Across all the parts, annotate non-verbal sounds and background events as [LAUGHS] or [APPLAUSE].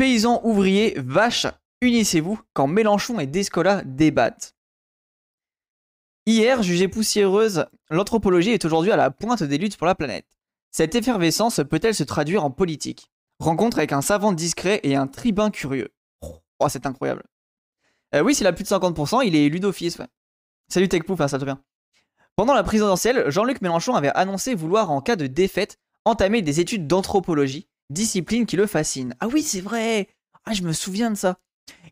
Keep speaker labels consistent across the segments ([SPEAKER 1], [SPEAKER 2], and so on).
[SPEAKER 1] Paysans, ouvriers, vaches, unissez-vous quand Mélenchon et Descola débattent. Hier, jugée poussiéreuse, l'anthropologie est aujourd'hui à la pointe des luttes pour la planète. Cette effervescence peut-elle se traduire en politique? Rencontre avec un savant discret et un tribun curieux. Oh, c'est incroyable. Euh, oui, s'il a plus de 50%, il est élu d'office. Salut TechPouf, hein, ça te vient. Pendant la présidentielle, Jean-Luc Mélenchon avait annoncé vouloir, en cas de défaite, entamer des études d'anthropologie, discipline qui le fascine. Ah oui, c'est vrai Ah, je me souviens de ça.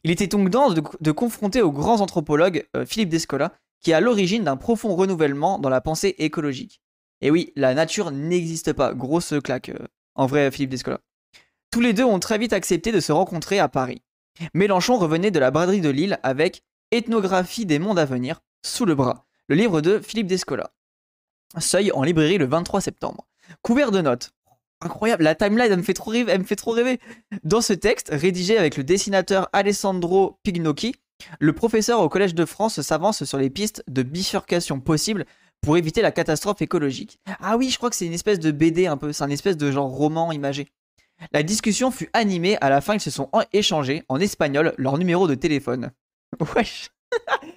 [SPEAKER 1] Il était donc dans de, confronter aux grands anthropologues euh, Philippe Descola, qui est à l'origine d'un profond renouvellement dans la pensée écologique. Et oui, la nature n'existe pas. Grosse claque, euh, en vrai, Philippe Descola. Tous les deux ont très vite accepté de se rencontrer à Paris. Mélenchon revenait de la braderie de Lille avec Ethnographie des mondes à venir, sous le bras, le livre de Philippe Descola. Seuil en librairie le 23 septembre. Couvert de notes. Incroyable, la timeline, elle me fait trop rêver. Elle me fait trop rêver. Dans ce texte, rédigé avec le dessinateur Alessandro Pignocchi, le professeur au Collège de France s'avance sur les pistes de bifurcation possibles pour éviter la catastrophe écologique. Ah oui, je crois que c'est une espèce de BD un peu, c'est un espèce de genre roman imagé. La discussion fut animée, à la fin ils se sont échangés en espagnol leur numéro de téléphone. [LAUGHS] Wesh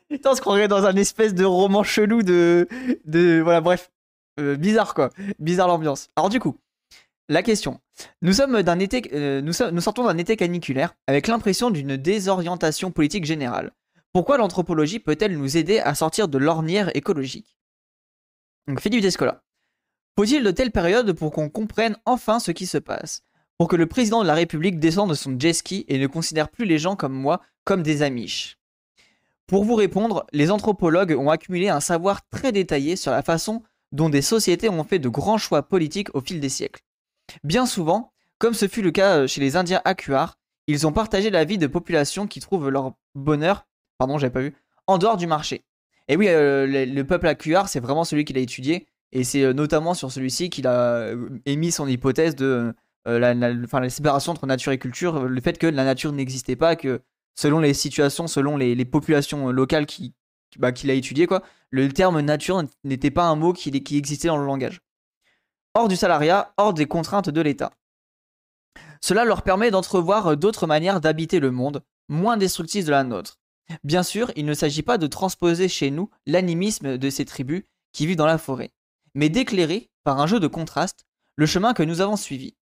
[SPEAKER 1] Putain, on se croirait dans un espèce de roman chelou de... de voilà, bref. Euh, bizarre quoi. Bizarre l'ambiance. Alors du coup, la question. Nous, sommes d'un euh, sortons d'un été caniculaire avec l'impression d'une désorientation politique générale. Pourquoi l'anthropologie peut-elle nous aider à sortir de l'ornière écologique? Donc Philippe. Faut-il de telles périodes pour qu'on comprenne enfin ce qui se passe? Pour que le président de la République descende de son jet ski et ne considère plus les gens comme moi comme des amiches? Pour vous répondre, les anthropologues ont accumulé un savoir très détaillé sur la façon dont des sociétés ont fait de grands choix politiques au fil des siècles. Bien souvent, comme ce fut le cas euh, chez les Indiens Akuar, ils ont partagé la vie de populations qui trouvent leur bonheur, pardon, j'avais pas vu, en dehors du marché. Et oui, euh, le, peuple Akuar, c'est vraiment celui qu'il a étudié, et c'est euh, notamment sur celui-ci qu'il a émis son hypothèse de la, séparation entre nature et culture, le fait que la nature n'existait pas, que selon les situations, selon les, populations locales qui, bah, qu'il a étudié, quoi, le terme nature n'était pas un mot qui, qui existait dans le langage. Hors du salariat, hors des contraintes de l'État. Cela leur permet d'entrevoir d'autres manières d'habiter le monde, moins destructives de la nôtre. Bien sûr, il ne s'agit pas de transposer chez nous l'animisme de ces tribus qui vivent dans la forêt, mais d'éclairer, par un jeu de contraste, le chemin que nous avons suivi.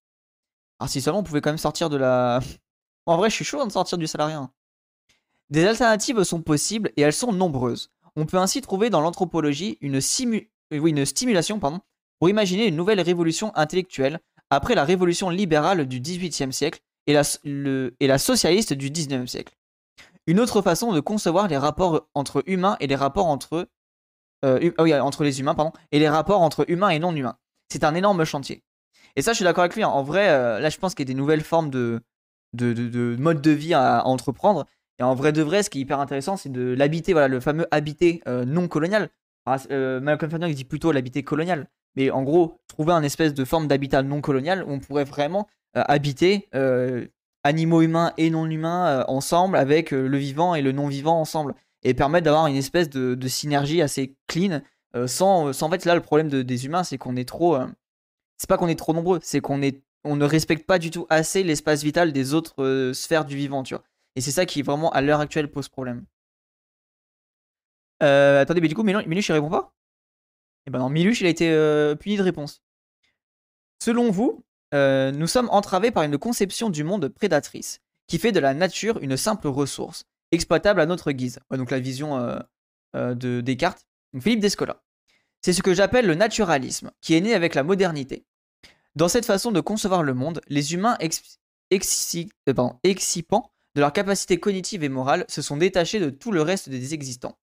[SPEAKER 1] Alors si seulement on pouvait quand même sortir de la... [LAUGHS] En vrai, je suis chaud de sortir du salariat. Hein. Des alternatives sont possibles et elles sont nombreuses. On peut ainsi trouver dans l'anthropologie une, euh, une, stimulation pardon, pour imaginer une nouvelle révolution intellectuelle après la révolution libérale du XVIIIe siècle et la, socialiste du XIXe siècle. Une autre façon de concevoir les rapports entre humains et les rapports entre, euh, ah entre les humains pardon, et les rapports entre humains et non humains. C'est un énorme chantier. Et ça, je suis d'accord avec lui. Hein. En vrai, euh, là, je pense qu'il y a des nouvelles formes de, de, de, mode de vie à, entreprendre. Et en vrai de vrai, ce qui est hyper intéressant, c'est de l'habiter, voilà, le fameux habiter euh, non colonial. Malcolm Ferdinand dit plutôt l'habiter colonial. Mais en gros, trouver un espèce de forme d'habitat non colonial où on pourrait vraiment euh, habiter euh, animaux humains et non humains euh, ensemble avec le vivant et le non vivant ensemble et permettre d'avoir une espèce de, synergie assez clean sans, sans en fait là le problème des humains c'est qu'on est trop c'est pas qu'on est trop nombreux c'est qu'on est on ne respecte pas du tout assez l'espace vital des autres sphères du vivant tu vois. Et c'est ça qui vraiment à l'heure actuelle pose problème. Attendez mais du coup Milu je réponds pas? Et eh ben non, Miluche, il a été euh, puni de réponse. Selon vous, euh, nous sommes entravés par une conception du monde prédatrice, qui fait de la nature une simple ressource, exploitable à notre guise. donc la vision euh, de Descartes. Philippe Descola. C'est ce que j'appelle le naturalisme, qui est né avec la modernité. Dans cette façon de concevoir le monde, les humains excipants de leur capacité cognitive et morale se sont détachés de tout le reste des existants.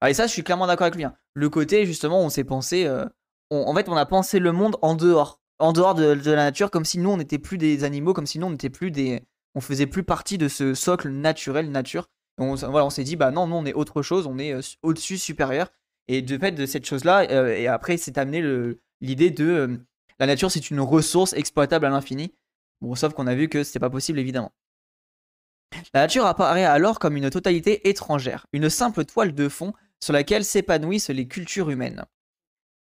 [SPEAKER 1] Ah, et ça, je suis clairement d'accord avec lui. Hein. Le côté, justement, on s'est pensé. Euh, en fait, on a pensé le monde en dehors. En dehors de, la nature, comme si nous, on n'était plus des animaux, comme si nous, on n'était plus des. On faisait plus partie de ce socle naturel, nature. on, voilà, on s'est dit, bah non, nous, on est autre chose, on est euh, au-dessus, supérieur. Et de fait, de cette chose-là, euh, et après, c'est amené l'idée de. la nature, c'est une ressource exploitable à l'infini. Bon, sauf qu'on a vu que c'était pas possible, évidemment. La nature apparaît alors comme une totalité étrangère, une simple toile de fond sur laquelle s'épanouissent les cultures humaines.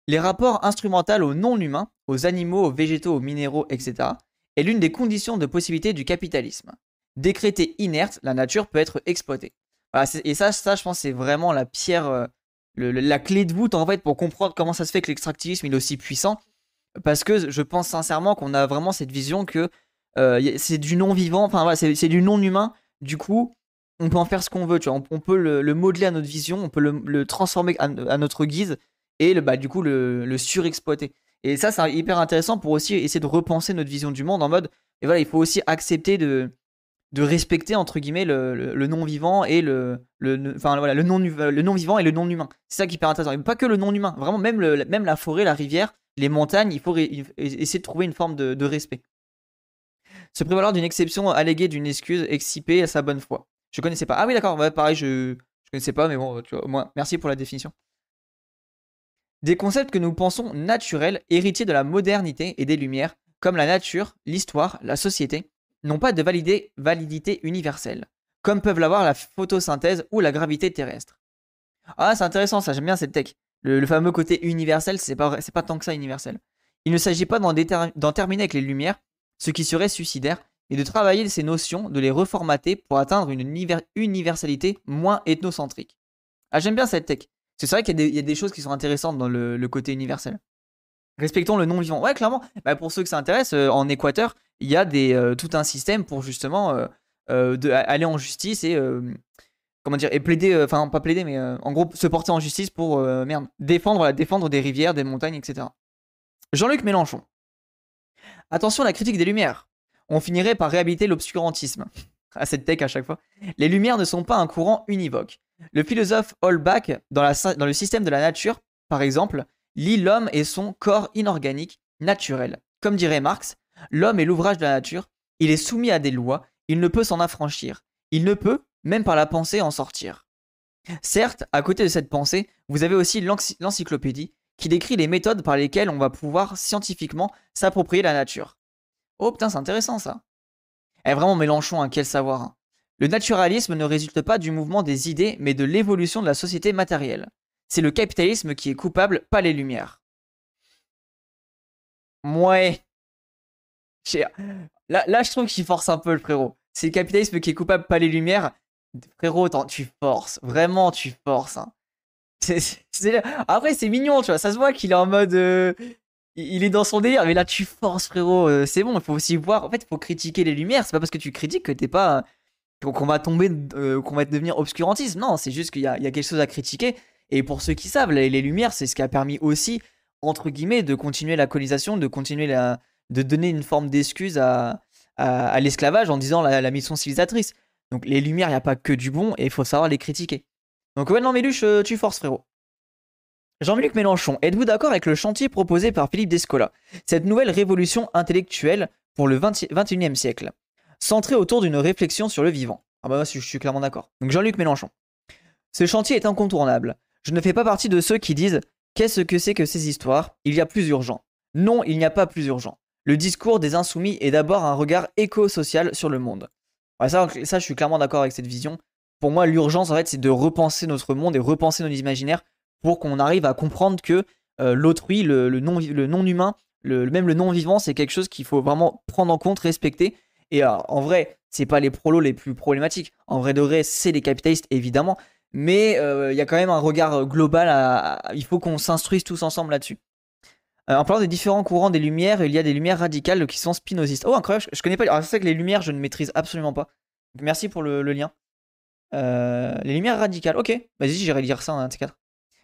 [SPEAKER 1] Les rapports instrumentaux aux non-humains, aux animaux, aux végétaux, aux minéraux, etc., est l'une des conditions de possibilité du capitalisme. Décrétée inerte, la nature peut être exploitée. et ça, ça, je pense, c'est vraiment la pierre, euh, la clé de voûte en fait pour comprendre comment ça se fait que l'extractivisme est aussi puissant. Parce que je pense sincèrement qu'on a vraiment cette vision que euh, c'est du non-vivant, enfin voilà, c'est du non-humain. Du coup, on peut en faire ce qu'on veut, tu vois. On, peut le, modeler à notre vision, on peut le, transformer à, notre guise et le, bah, du coup le, surexploiter. Et ça, c'est hyper intéressant pour aussi essayer de repenser notre vision du monde en mode, et voilà, il faut aussi accepter de, de respecter entre guillemets le, non-vivant et le, non, le non-vivant et le non-humain. C'est ça qui est hyper intéressant. Pas que le non-humain, vraiment même, même la forêt, la rivière, les montagnes, il faut essayer de trouver une forme de, respect. Se prévaloir d'une exception alléguée d'une excuse excipée à sa bonne foi. Je connaissais pas. Ah oui, d'accord, pareil, je, je connaissais pas, mais bon, tu vois, au moins, merci pour la définition. Des concepts que nous pensons naturels, héritiers de la modernité et des Lumières, comme la nature, l'histoire, la société, n'ont pas de validité universelle, comme peuvent l'avoir la photosynthèse ou la gravité terrestre. Ah, c'est intéressant ça, j'aime bien cette tech. Le, fameux côté universel, c'est pas, pas tant que ça universel. Il ne s'agit pas d'en terminer avec les lumières, ce qui serait suicidaire, et de travailler ces notions, de les reformater pour atteindre une universalité moins ethnocentrique. Ah, j'aime bien cette tech. C'est vrai qu'il y, a des choses qui sont intéressantes dans le côté universel. Respectons le non-vivant. Ouais, clairement. Bah, pour ceux que ça intéresse, euh, en Équateur, il y a euh, tout un système pour justement euh, aller en justice et comment dire et plaider, enfin pas plaider, mais en gros se porter en justice pour merde défendre, défendre des rivières, des montagnes, etc. Jean-Luc Mélenchon. Attention à la critique des Lumières. On finirait par réhabiliter l'obscurantisme. [LAUGHS] à cette tech à chaque fois. Les Lumières ne sont pas un courant univoque. Le philosophe Holbach, dans, le système de la nature, par exemple, lit l'homme et son corps inorganique, naturel. Comme dirait Marx, l'homme est l'ouvrage de la nature, il est soumis à des lois, il ne peut s'en affranchir, il ne peut, même par la pensée, en sortir. Certes, à côté de cette pensée, vous avez aussi l'encyclopédie, qui décrit les méthodes par lesquelles on va pouvoir scientifiquement s'approprier la nature. Oh putain, c'est intéressant ça. Eh vraiment Mélenchon, hein, quel savoir. Hein. Le naturalisme ne résulte pas du mouvement des idées, mais de l'évolution de la société matérielle. C'est le capitalisme qui est coupable, pas les Lumières. Mouais. Là, là, je trouve qu'il force un peu le frérot. C'est le capitalisme qui est coupable, pas les Lumières. Frérot, tu forces. Vraiment, tu forces. Hein. Après, c'est mignon, tu vois. Ça se voit qu'il est en mode. Euh, il est dans son délire, mais là, tu forces, frérot. Euh, c'est bon, il faut aussi voir. En fait, il faut critiquer les Lumières. C'est pas parce que tu critiques que t'es pas. qu'on va tomber. Euh, qu'on va devenir obscurantiste. Non, c'est juste qu'il y, a quelque chose à critiquer. Et pour ceux qui savent, les, Lumières, c'est ce qui a permis aussi, entre guillemets, de continuer la colonisation, de continuer la, de donner une forme d'excuse à, l'esclavage en disant la, mission civilisatrice. Donc les Lumières, il n'y a pas que du bon et il faut savoir les critiquer. Donc ouais, non, Méluche, euh, tu forces, frérot. Jean-Luc Mélenchon, êtes-vous d'accord avec le chantier proposé par Philippe Descola Cette nouvelle révolution intellectuelle pour le 21e siècle, centrée autour d'une réflexion sur le vivant? Ah bah moi, je suis clairement d'accord. Donc Jean-Luc Mélenchon. Ce chantier est incontournable. Je ne fais pas partie de ceux qui disent Qu'est-ce que c'est que ces histoires? Il y a plus urgent. Non, il n'y a pas plus urgent. Le discours des insoumis est d'abord un regard éco-social sur le monde. ça, je suis clairement d'accord avec cette vision. Pour moi, l'urgence, en fait, c'est de repenser notre monde et repenser nos imaginaires pour qu'on arrive à comprendre que euh, l'autrui, le, non-humain, même le non-vivant, c'est quelque chose qu'il faut vraiment prendre en compte, respecter. Et en vrai, c'est pas les prolos les plus problématiques. En vrai de vrai, c'est les capitalistes, évidemment mais euh, il y a quand même un regard euh, global il faut qu'on s'instruise tous ensemble là-dessus. Euh, en parlant des différents courants des lumières, il y a des lumières radicales qui sont spinozistes. Oh incroyable, je, connais pas. Alors c'est vrai que les lumières, je ne maîtrise absolument pas. merci pour le, lien. les lumières radicales, ok. Vas-y, j'irai lire ça en un T4.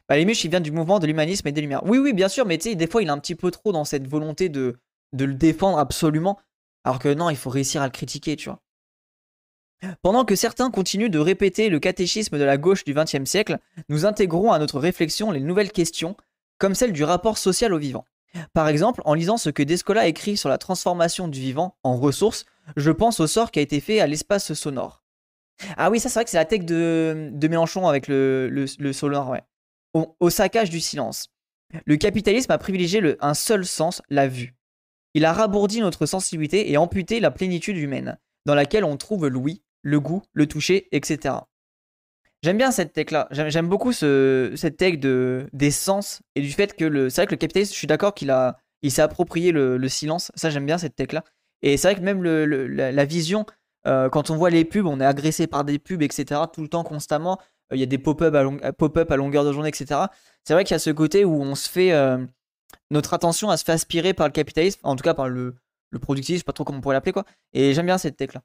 [SPEAKER 1] Les il vient du mouvement de l'humanisme et des lumières. Oui, oui, bien sûr, mais tu sais, des fois, il est un petit peu trop dans cette volonté de, de le défendre absolument. Alors que non, il faut réussir à le critiquer, tu vois. Pendant que certains continuent de répéter le catéchisme de la gauche du XXe siècle, nous intégrons à notre réflexion les nouvelles questions, comme celle du rapport social au vivant. Par exemple, en lisant ce que Descola écrit sur la transformation du vivant en ressources, je pense au sort qui a été fait à l'espace sonore. Ah oui, ça c'est vrai que c'est la tech de, Mélenchon avec le, le, sonore, ouais. Au, saccage du silence. Le capitalisme a privilégié un seul sens, la vue. Il a rabourdi notre sensibilité et amputé la plénitude humaine, dans laquelle on trouve l'ouïe, le goût, le toucher, etc. J'aime bien cette tech-là. J'aime beaucoup ce, cette tech de, des sens et du fait que le. C'est vrai que le capitaliste, je suis d'accord qu'il s'est approprié le, silence. Ça, j'aime bien cette tech-là. Et c'est vrai que même la, vision Euh, quand on voit les pubs, on est agressé par des pubs, etc. Tout le temps, constamment. Euh, il y a des pop-up à, longueur de journée, etc. C'est vrai qu'il y a ce côté où on se fait. notre attention à se faire aspirer par le capitalisme, en tout cas par le, productif, je sais pas trop comment on pourrait l'appeler, quoi. Et j'aime bien cette tech-là.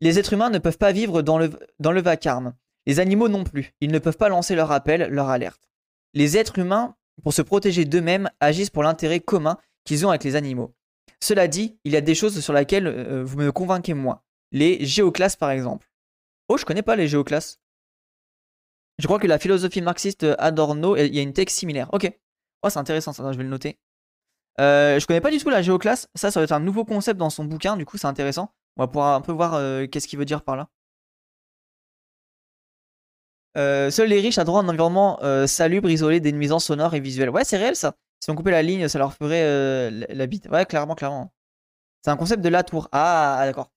[SPEAKER 1] Les êtres humains ne peuvent pas vivre dans le, dans le vacarme. Les animaux non plus. Ils ne peuvent pas lancer leur appel, leur alerte. Les êtres humains, pour se protéger d'eux-mêmes, agissent pour l'intérêt commun qu'ils ont avec les animaux. Cela dit, il y a des choses sur lesquelles euh, vous me convainquez moins. Les géoclasses, par exemple. Oh, je connais pas les géoclasses. Je crois que la philosophie marxiste Adorno, il y a une texte similaire. Ok. Oh, c'est intéressant ça, je vais le noter. Euh, je connais pas du tout la géoclasse. Ça, ça va être un nouveau concept dans son bouquin, du coup, c'est intéressant. On va pouvoir un peu voir euh, qu'est-ce qu'il veut dire par là. Euh, seuls les riches a droit à un environnement salubre, isolé des nuisances sonores et visuelles. Ouais, c'est réel ça. Si on coupait la ligne, ça leur ferait la bite. Ouais, clairement, clairement. C'est un concept de la tour. Ah, d'accord.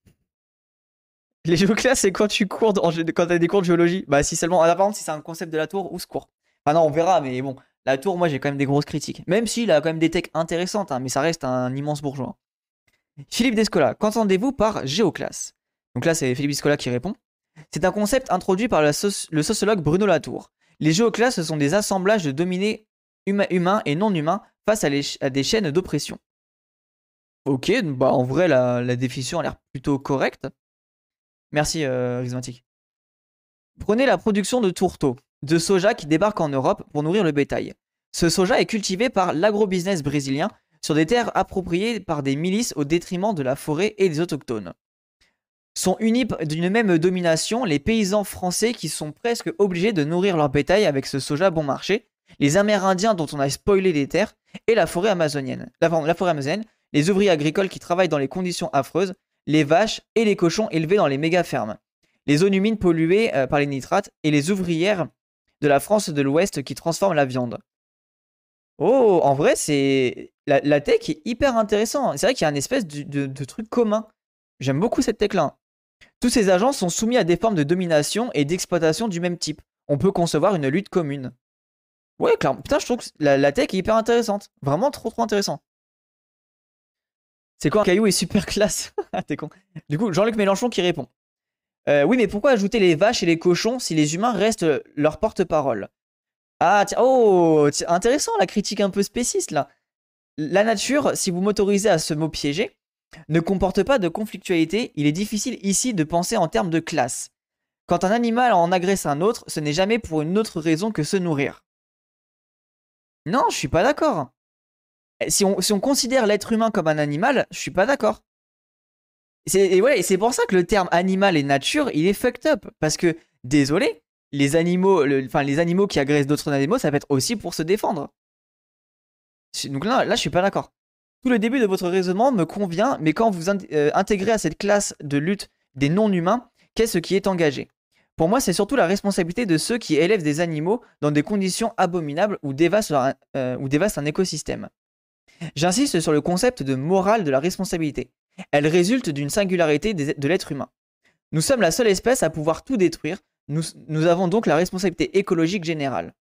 [SPEAKER 1] Les géoclasses, c'est quand tu cours, quand t'as des cours de géologie. Bah, si seulement. Ah, par contre, si c'est un concept de la tour, où se court? Ah non, on verra, mais bon. La tour, moi, j'ai quand même des grosses critiques. Même s'il a quand même des techs intéressantes, hein, mais ça reste un immense bourgeois. Philippe Descola, qu'entendez-vous par géoclasse? Donc là, c'est Philippe Descola qui répond. C'est un concept introduit par le sociologue Bruno Latour. Les géoclasses sont des assemblages de dominés humains et non humains face à, des chaînes d'oppression. Ok, bah en vrai, la, définition a l'air plutôt correcte. Merci, euh, Prenez la production de tourteaux de soja qui débarque en Europe pour nourrir le bétail. Ce soja est cultivé par l'agrobusiness brésilien sur des terres appropriées par des milices au détriment de la forêt et des autochtones. Sont unis d'une même domination les paysans français qui sont presque obligés de nourrir leur bétail avec ce soja bon marché, les Amérindiens dont on a spoilé les terres, et la forêt amazonienne. La, la forêt amazonienne, les ouvriers agricoles qui travaillent dans les conditions affreuses, les vaches et les cochons élevés dans les méga fermes, les zones humides polluées euh, par les nitrates et les ouvrières de la France de l'Ouest qui transforme la viande. Oh, en vrai, c'est la, tech est hyper intéressant. C'est vrai qu'il y a une espèce de, truc commun. J'aime beaucoup cette tech-là. Tous ces agents sont soumis à des formes de domination et d'exploitation du même type. On peut concevoir une lutte commune. Ouais, clairement. Putain, je trouve que la, tech est hyper intéressante. Vraiment trop trop intéressant. C'est quoi un caillou est super [LAUGHS] classe ah, T'es con. Du coup, Jean-Luc Mélenchon qui répond. Euh, oui, mais pourquoi ajouter les vaches et les cochons si les humains restent leur porte-parole? Ah, tiens, oh, intéressant la critique un peu spéciste là. La nature, si vous m'autorisez à ce mot piégé, ne comporte pas de conflictualité. Il est difficile ici de penser en termes de classe. Quand un animal en agresse un autre, ce n'est jamais pour une autre raison que se nourrir. Non, je suis pas d'accord. Si on, si on considère l'être humain comme un animal, je suis pas d'accord. Et, c'est pour ça que le terme animal et nature, il est fucked up. Parce que, désolé, les animaux, enfin, les animaux qui agressent d'autres animaux, ça peut être aussi pour se défendre. Donc là, là je suis pas d'accord. Tout le début de votre raisonnement me convient, mais quand vous euh, intégrez à cette classe de lutte des non-humains, qu'est-ce qui est engagé? Pour moi, c'est surtout la responsabilité de ceux qui élèvent des animaux dans des conditions abominables ou dévastent, euh, ou dévastent un écosystème. J'insiste sur le concept de morale de la responsabilité. Elle résulte d'une singularité de l'être humain. Nous sommes la seule espèce à pouvoir tout détruire, nous, avons donc la responsabilité écologique générale.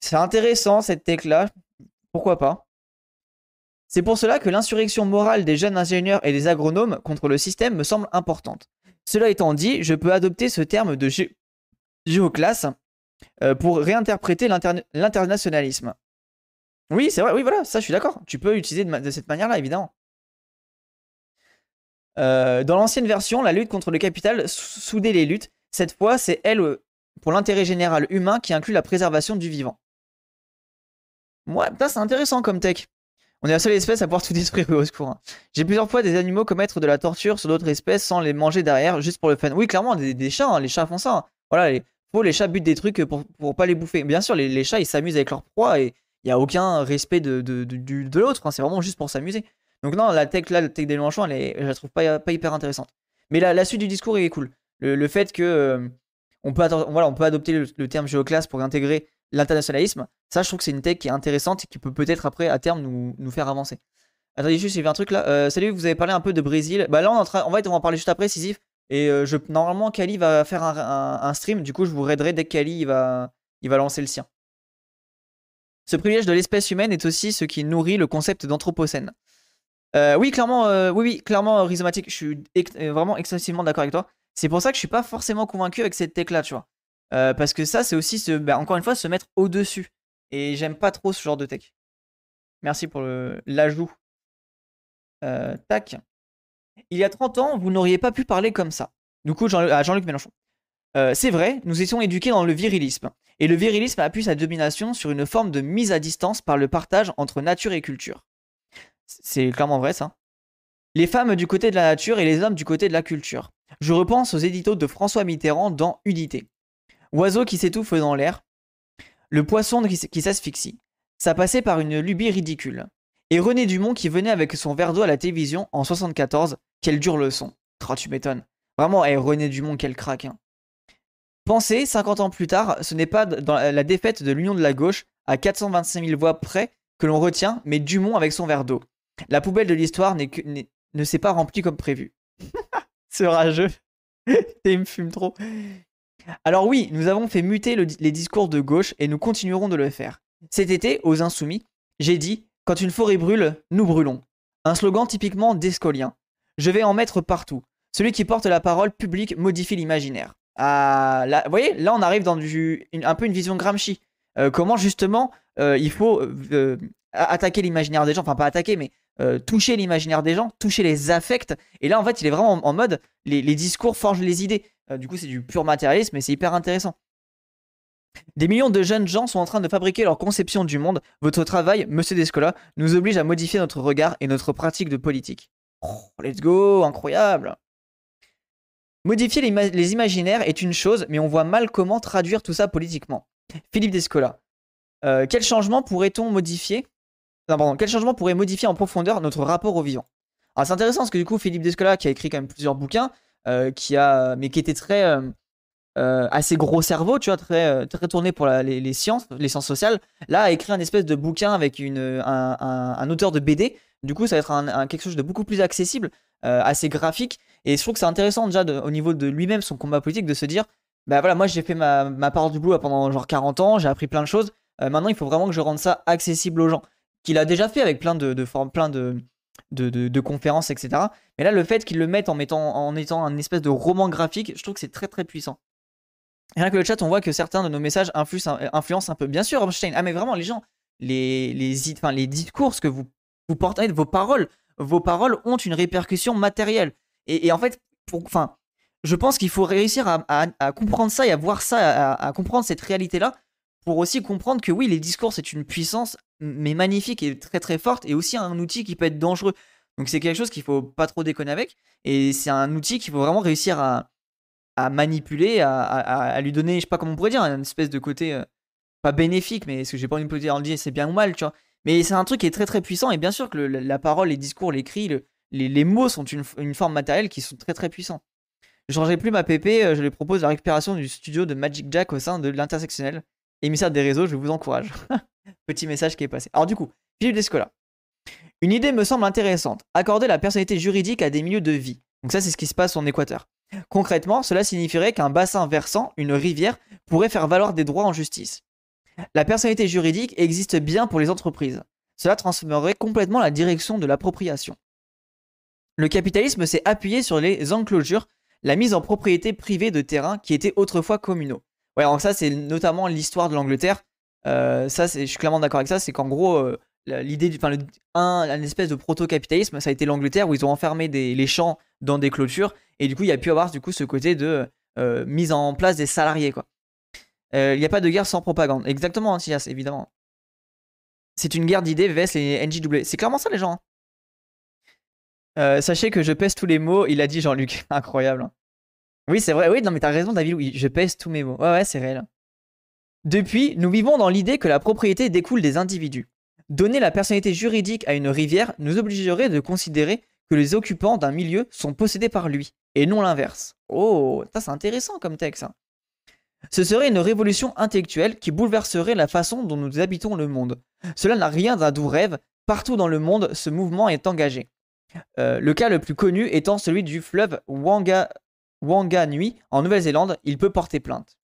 [SPEAKER 1] C'est intéressant cette tech-là, pourquoi pas? C'est pour cela que l'insurrection morale des jeunes ingénieurs et des agronomes contre le système me semble importante. Cela étant dit, je peux adopter ce terme de géoclasse euh, pour réinterpréter l'internationalisme. Oui, c'est vrai, oui, voilà, ça je suis d'accord. Tu peux utiliser de cette manière-là, évidemment. Euh, dans l'ancienne version, la lutte contre le capital soudait les luttes. Cette fois, c'est elle euh, pour l'intérêt général humain qui inclut la préservation du vivant. Ouais, c'est intéressant comme tech. On est la seule espèce à pouvoir tout détruire [LAUGHS] au secours. Hein. J'ai plusieurs fois des animaux commettre de la torture sur d'autres espèces sans les manger derrière, juste pour le fun. Oui, clairement, des, chats, hein, les chats font ça. Hein. Voilà, les, faut les chats butent des trucs pour, pour pas les bouffer. Bien sûr, les, chats, ils s'amusent avec leur proie et il n'y a aucun respect de, de, de l'autre. C'est vraiment juste pour s'amuser. Donc non, la tech là, la tech des Mélenchon, elle est, je la trouve pas, pas hyper intéressante. Mais la, suite du discours est cool. Le, fait que euh, on, peut voilà, on peut adopter le, terme géoclasse pour intégrer l'internationalisme, ça je trouve que c'est une tech qui est intéressante et qui peut peut-être après à terme nous, nous faire avancer. Attendez juste, il y avait un truc là. Euh, salut, vous avez parlé un peu de Brésil. Bah là on, en on va, on va en parler juste après, Sisyphe. Et euh, normalement Kali va faire un, un, stream, du coup je vous raiderai dès que Kali il va, il va lancer le sien. Ce privilège de l'espèce humaine est aussi ce qui nourrit le concept d'anthropocène. Euh, oui, clairement, euh, oui, clairement, rhizomatique. Je suis euh, vraiment excessivement d'accord avec toi. C'est pour ça que je suis pas forcément convaincu avec cette tech là, tu vois. parce que ça, c'est aussi, bah, encore une fois, se mettre au-dessus. Et j'aime pas trop ce genre de tech. Merci pour l'ajout. tac. Il y a 30 ans, vous n'auriez pas pu parler comme ça. Du coup, à Jean-Luc Mélenchon. c'est vrai, nous étions éduqués dans le virilisme. Et le virilisme appuie sa domination sur une forme de mise à distance par le partage entre nature et culture. C'est clairement vrai ça. Les femmes du côté de la nature et les hommes du côté de la culture. Je repense aux éditos de François Mitterrand dans Unité. Oiseau qui s'étouffe dans l'air, le poisson qui s'asphyxie. Ça passait par une lubie ridicule. Et René Dumont qui venait avec son verre d'eau à la télévision en 74, quelle dure leçon. Oh, tu m'étonnes. Vraiment, hey, René Dumont, quel crack. Hein. Pensez, 50 ans plus tard, ce n'est pas dans la défaite de l'Union de la gauche, à 425 000 voix près, que l'on retient, mais Dumont avec son verre d'eau. La poubelle de l'histoire ne s'est pas remplie comme prévu. [LAUGHS] Ce rageux. [LAUGHS] Il me fume trop. Alors oui, nous avons fait muter les discours de gauche et nous continuerons de le faire. Cet été, aux Insoumis, j'ai dit Quand une forêt brûle, nous brûlons. Un slogan typiquement d'escolien. Je vais en mettre partout. Celui qui porte la parole publique modifie l'imaginaire. Là, vous voyez, là on arrive dans un peu une vision Gramsci. Euh, comment justement euh, il faut euh, attaquer l'imaginaire des gens, enfin pas attaquer, mais toucher l'imaginaire des gens, toucher les affects. Et là, en fait, il est vraiment en, mode les, discours forgent les idées. Du coup, c'est du pur matérialisme, mais c'est hyper intéressant. Des millions de jeunes gens sont en train de fabriquer leur conception du monde. Votre travail, monsieur Descola, nous oblige à modifier notre regard et notre pratique de politique. Oh, let's go, incroyable. Modifier les, imaginaires est une chose, mais on voit mal comment traduire tout ça politiquement. Philippe Descola. Euh, quel changement pourrait-on modifier? Quel changement pourrait modifier en profondeur notre rapport au vivant? Alors c'est intéressant parce que du coup Philippe Descola qui a écrit quand même plusieurs bouquins, euh, qui a, mais qui était très euh, assez gros cerveau, tu vois, très très tourné pour les, sciences, les sciences sociales, là a écrit un espèce de bouquin avec un, auteur de BD. Du coup ça va être quelque chose de beaucoup plus accessible, assez graphique. Et je trouve que c'est intéressant déjà au niveau de lui-même son combat politique de se dire, bah voilà, moi j'ai fait ma, ma parole du boulot pendant genre 40 ans, j'ai appris plein de choses. maintenant il faut vraiment que je rende ça accessible aux gens qu'il a déjà fait avec plein de, de plein de, de, conférences, etc. Mais là, le fait qu'il le mette en, mettant, en étant un espèce de roman graphique, je trouve que c'est très très puissant. rien que le chat, on voit que certains de nos messages influencent, un peu. Bien sûr, Einstein. Ah, mais vraiment, les gens, les, les, enfin, les discours que vous, vous portez, vos paroles, vos paroles ont une répercussion matérielle. Et, en fait, pour, enfin, je pense qu'il faut réussir à, comprendre ça et à voir ça, à comprendre cette réalité-là pour aussi comprendre que oui, les discours, c'est une puissance, mais magnifique et très très forte, et aussi un outil qui peut être dangereux. Donc c'est quelque chose qu'il faut pas trop déconner avec, et c'est un outil qu'il faut vraiment réussir à, manipuler, à, lui donner, je sais pas comment on pourrait dire, une espèce de côté euh, pas bénéfique, mais ce que j'ai pas envie de dire c'est bien ou mal, tu vois. Mais c'est un truc qui est très très puissant, et bien sûr que la parole, les discours, les cris, les, mots sont une, une, forme matérielle qui sont très très puissants. Je changerai plus ma PP, euh, je lui propose la récupération du studio de Magic Jack au sein de l'intersectionnel émissaire des réseaux, je vous encourage. [LAUGHS] Petit message qui est passé. Alors du coup, Philippe Descola. Une idée me semble intéressante. Accorder la personnalité juridique à des milieux de vie. Donc ça, c'est ce qui se passe en Équateur. Concrètement, cela signifierait qu'un bassin versant, une rivière, pourrait faire valoir des droits en justice. La personnalité juridique existe bien pour les entreprises. Cela transformerait complètement la direction de l'appropriation. Le capitalisme s'est appuyé sur les enclosures, la mise en propriété privée de terrains qui étaient autrefois communaux. Ouais, donc ça, c'est notamment l'histoire de l'Angleterre. Euh, ça, je suis clairement d'accord avec ça. C'est qu'en gros, euh, l'idée enfin, un, espèce de proto-capitalisme, ça a été l'Angleterre où ils ont enfermé les champs dans des clôtures. Et du coup, il y a pu avoir du coup ce côté de euh, mise en place des salariés, quoi. Il n'y a pas de guerre sans propagande. Exactement, Antias, évidemment. C'est une guerre d'idées vs les NJW. C'est clairement ça, les gens. Hein. sachez que je pèse tous les mots, il a dit Jean-Luc. [LAUGHS] Incroyable. Hein. Oui, c'est vrai. Oui, non, mais t'as raison, David. Oui, je pèse tous mes mots. Ouais, ouais, c'est réel. Depuis, nous vivons dans l'idée que la propriété découle des individus. Donner la personnalité juridique à une rivière nous obligerait de considérer que les occupants d'un milieu sont possédés par lui, et non l'inverse. Oh, ça c'est intéressant comme texte. Hein. Ce serait une révolution intellectuelle qui bouleverserait la façon dont nous habitons le monde. Cela n'a rien d'un doux rêve, partout dans le monde ce mouvement est engagé. Euh, le cas le plus connu étant celui du fleuve Wanga, Wanga Nui en Nouvelle-Zélande, il peut porter plainte.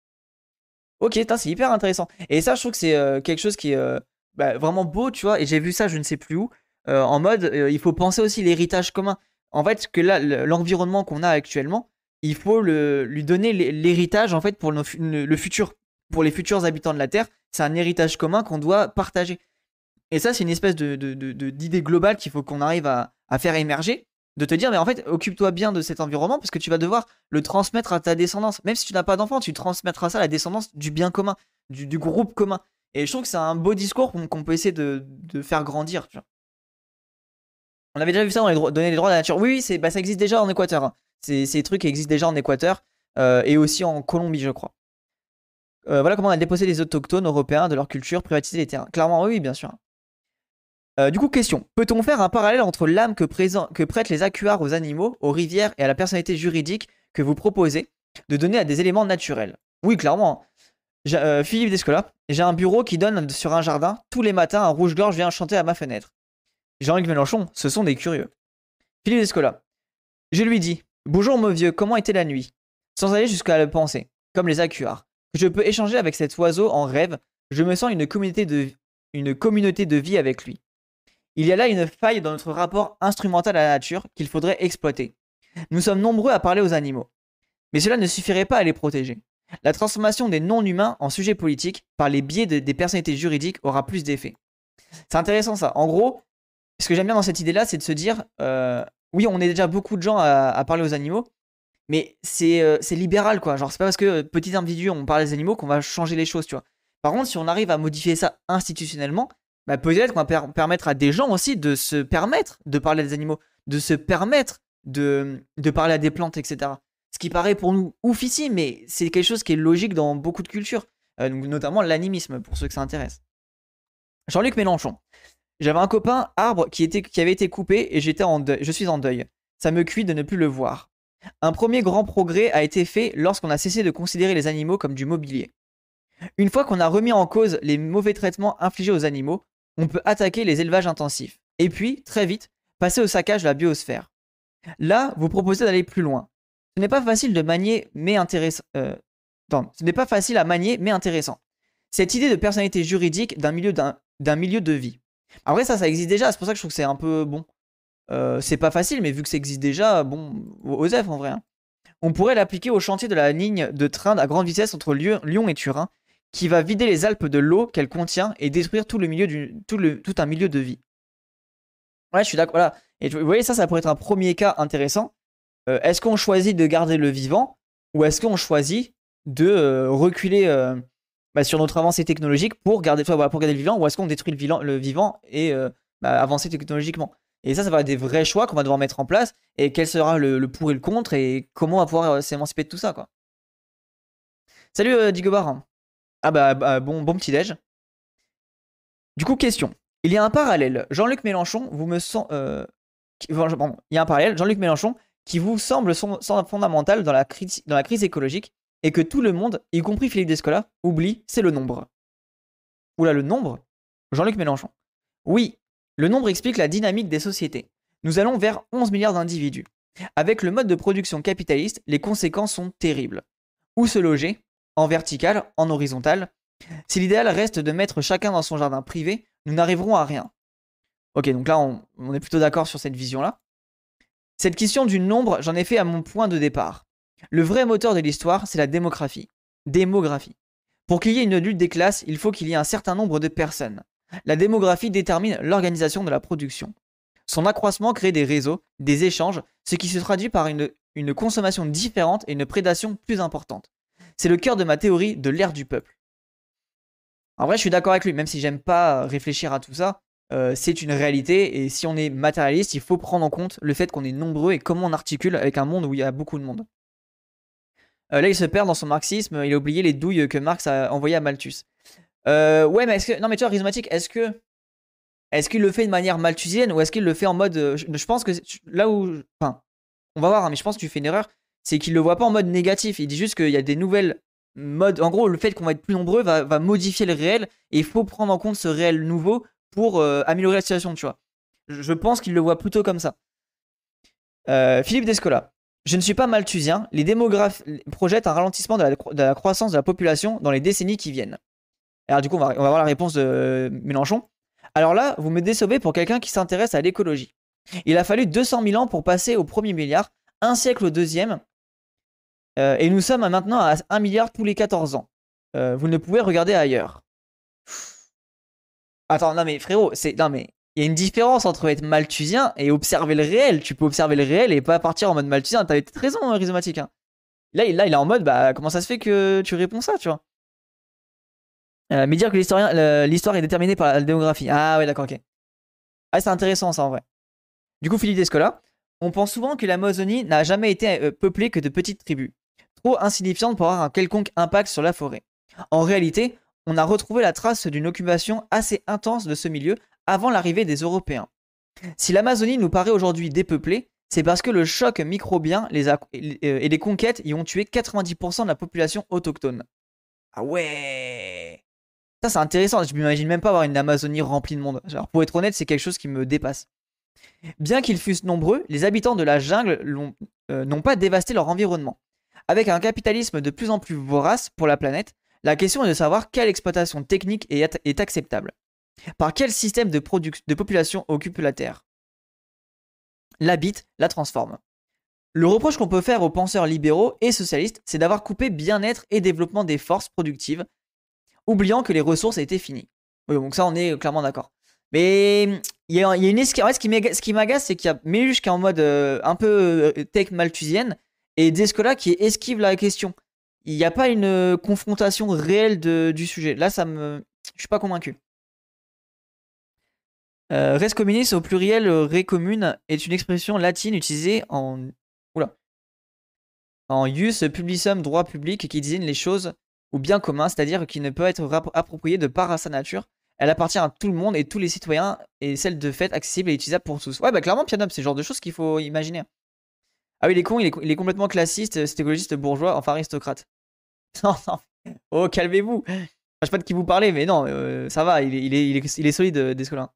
[SPEAKER 1] Ok, c'est hyper intéressant. Et ça, je trouve que c'est euh, quelque chose qui est euh, bah, vraiment beau, tu vois. Et j'ai vu ça, je ne sais plus où. en mode, il faut penser aussi l'héritage commun. En fait, que là, l'environnement qu'on a actuellement, il faut le, lui donner l'héritage en fait pour le futur, pour les futurs habitants de la Terre. C'est un héritage commun qu'on doit partager. Et ça, c'est une espèce de, d'idée globale qu'il faut qu'on arrive à, faire émerger. De te dire, mais en fait, occupe-toi bien de cet environnement parce que tu vas devoir le transmettre à ta descendance. Même si tu n'as pas d'enfant, tu transmettras ça à la descendance du bien commun, du, groupe commun. Et je trouve que c'est un beau discours qu'on, peut essayer de, faire grandir. On avait déjà vu ça dans les donner les droits de la nature. Oui, oui bah, ça existe déjà en Équateur. Hein. Des trucs existent déjà en Équateur euh, et aussi en Colombie, je crois. Euh, voilà comment on a déposé les autochtones européens de leur culture, privatiser les terrains. Clairement, oui, bien sûr. Euh, du coup, question. Peut-on faire un parallèle entre l'âme que, que, prêtent les acuars aux animaux, aux rivières et à la personnalité juridique que vous proposez de donner à des éléments naturels? Oui, clairement. Hein. Philippe Descola, j'ai un bureau qui donne sur un jardin. Tous les matins, un rouge-gorge vient chanter à ma fenêtre. Jean-Luc Mélenchon, ce sont des curieux. Philippe Descola, je lui dis Bonjour mon vieux, comment était la nuit? Sans aller jusqu'à le penser, comme les acuars. Je peux échanger avec cet oiseau en rêve, je me sens une communauté de, communauté de vie avec lui. Il y a là une faille dans notre rapport instrumental à la nature qu'il faudrait exploiter. Nous sommes nombreux à parler aux animaux. Mais cela ne suffirait pas à les protéger. La transformation des non-humains en sujets politiques par les biais des personnalités juridiques aura plus d'effet. C'est intéressant ça. En gros, ce que j'aime bien dans cette idée-là, c'est de se dire, euh, oui, on est déjà beaucoup de gens à, parler aux animaux, mais euh, c'est libéral, quoi. Genre, c'est pas parce que euh, petits individus, on parle des animaux qu'on va changer les choses, tu vois. Par contre, si on arrive à modifier ça institutionnellement, bah, peut-être qu'on va permettre à des gens aussi de se permettre de parler des animaux, de se permettre de, de parler à des plantes, etc. Ce qui paraît pour nous ouf ici, mais c'est quelque chose qui est logique dans beaucoup de cultures, notamment l'animisme, pour ceux que ça intéresse. Jean-Luc Mélenchon. J'avais un copain arbre qui, avait été coupé et j'étais en. Je suis en deuil. Ça me cuit de ne plus le voir. Un premier grand progrès a été fait lorsqu'on a cessé de considérer les animaux comme du mobilier. Une fois qu'on a remis en cause les mauvais traitements infligés aux animaux, on peut attaquer les élevages intensifs. Et puis, très vite, passer au saccage de la biosphère. Là, vous proposez d'aller plus loin. Ce n'est pas facile de manier, mais intéressant. Euh, ce n'est pas facile à manier, mais intéressant. Cette idée de personnalité juridique d'un milieu, d'un milieu de vie. Après, ça, ça existe déjà. C'est pour ça que je trouve que c'est un peu bon. Euh, c'est pas facile, mais vu que ça existe déjà, bon, Osef en vrai. Hein. On pourrait l'appliquer au chantier de la ligne de train à grande vitesse entre Lyon et Turin, qui va vider les Alpes de l'eau qu'elle contient et détruire tout, le milieu tout un milieu de vie. Ouais, je suis d'accord. Voilà. Et vous voyez, ça, ça pourrait être un premier cas intéressant. Euh, est-ce qu'on choisit de garder le vivant ou est-ce qu'on choisit de euh, reculer bah, sur notre avancée technologique pour garder, pour garder le vivant ou est-ce qu'on détruit le, le vivant et euh, bah, avancer technologiquement? Et ça, ça va être des vrais choix qu'on va devoir mettre en place et quel sera le, pour et le contre et comment on va pouvoir euh, s'émanciper de tout ça. quoi. Salut euh, Digobar. Ah bah, bah, bon, bon petit déj. Du coup, question. Il y a un parallèle. Jean-Luc Mélenchon, vous me sent, il y a un parallèle. Jean-Luc Mélenchon qui vous semble fondamental dans la, dans la crise écologique et que tout le monde, y compris Philippe Descola, oublie, c'est le nombre. Oula, le nombre? Jean-Luc Mélenchon. Oui, le nombre explique la dynamique des sociétés. Nous allons vers 11 milliards d'individus. Avec le mode de production capitaliste, les conséquences sont terribles. Où se loger? En vertical, en horizontal? Si l'idéal reste de mettre chacun dans son jardin privé, nous n'arriverons à rien. Ok, donc là, on, on est plutôt d'accord sur cette vision-là. Cette question du nombre, j'en ai fait à mon point de départ. Le vrai moteur de l'histoire, c'est la démographie. Démographie. Pour qu'il y ait une lutte des classes, il faut qu'il y ait un certain nombre de personnes. La démographie détermine l'organisation de la production. Son accroissement crée des réseaux, des échanges, ce qui se traduit par une, consommation différente et une prédation plus importante. C'est le cœur de ma théorie de l'ère du peuple. En vrai, je suis d'accord avec lui, même si j'aime pas réfléchir à tout ça, euh, c'est une réalité, et si on est matérialiste, il faut prendre en compte le fait qu'on est nombreux et comment on articule avec un monde où il y a beaucoup de monde. Euh, là, il se perd dans son marxisme. Il a oublié les douilles que Marx a envoyées à Malthus. Euh, ouais, mais. Non, mais tu vois, Rhizomatique, est-ce que. Est-ce qu'il le fait de manière malthusienne ou est-ce qu'il le fait en mode. Euh, je, pense que là où. Enfin, on va voir, hein, mais je pense que tu fais une erreur. C'est qu'il le voit pas en mode négatif. Il dit juste qu'il y a des nouvelles modes. En gros, le fait qu'on va être plus nombreux va, modifier le réel et il faut prendre en compte ce réel nouveau pour améliorer la situation, tu vois. Je, pense qu'il le voit plutôt comme ça. Philippe Descola. Je ne suis pas malthusien, les démographes projettent un ralentissement de la, croissance de la population dans les décennies qui viennent. Alors du coup, on va, voir la réponse de Mélenchon. Alors là, vous me décevez pour quelqu'un qui s'intéresse à l'écologie. Il a fallu 200 000 ans pour passer au premier milliard, un siècle au deuxième, euh, et nous sommes maintenant à 1 milliard tous les 14 ans. Euh, vous ne pouvez regarder ailleurs. Attends, non mais frérot, c'est non mais il y a une différence entre être malthusien et observer le réel. Tu peux observer le réel et pas partir en mode malthusien. T'avais peut-être raison. Là, là, il est en mode, bah, comment ça se fait que tu réponds ça, tu vois? Euh, Mais dire que l'histoire est déterminée par la démographie. Ah ouais, d'accord, ok. Ah, c'est intéressant ça en vrai. Du coup, Philippe Descola, on pense souvent que l'Amazonie n'a jamais été euh, peuplée que de petites tribus, trop insignifiantes pour avoir un quelconque impact sur la forêt. En réalité, on a retrouvé la trace d'une occupation assez intense de ce milieu avant l'arrivée des Européens. Si l'Amazonie nous paraît aujourd'hui dépeuplée, c'est parce que le choc microbien euh, et les conquêtes y ont tué 90% de la population autochtone. Ah ouais Ça c'est intéressant, je m'imagine même pas avoir une Amazonie remplie de monde. Alors, pour être honnête, c'est quelque chose qui me dépasse. Bien qu'ils fussent nombreux, les habitants de la jungle euh, n'ont pas dévasté leur environnement. Avec un capitalisme de plus en plus vorace pour la planète, la question est de savoir quelle exploitation technique est acceptable. Par quel système de, de population occupe la Terre? L'habite, la transforme. Le reproche qu'on peut faire aux penseurs libéraux et socialistes, c'est d'avoir coupé bien-être et développement des forces productives, oubliant que les ressources étaient finies. Oui, donc ça, on est clairement d'accord. Mais il y, a une esquive. En ce qui m'agace, c'est qu'il y a Méluche qui est en mode euh, un peu tech malthusienne et Descola qui esquive la question. Il n'y a pas une euh, confrontation réelle du sujet. Là, ça me. Je suis pas convaincu. Euh, res communis au pluriel euh, re commune est une expression latine utilisée en oula en ius publicum droit public qui désigne les choses ou bien commun, c'est-à-dire qui ne peut être approprié de par à sa nature. Elle appartient à tout le monde et tous les citoyens et celle de fait accessible et utilisable pour tous. Ouais, bah clairement, Pianop, c'est le genre de choses qu'il faut imaginer. Ah oui, il est con, il est, complètement classiste, c'est écologiste bourgeois, enfin aristocrate. [LAUGHS] Non, non. Oh, calmez-vous. Je sais pas de qui vous parlez, mais non, euh, ça va, il est, il est, il est, solide, Descolin.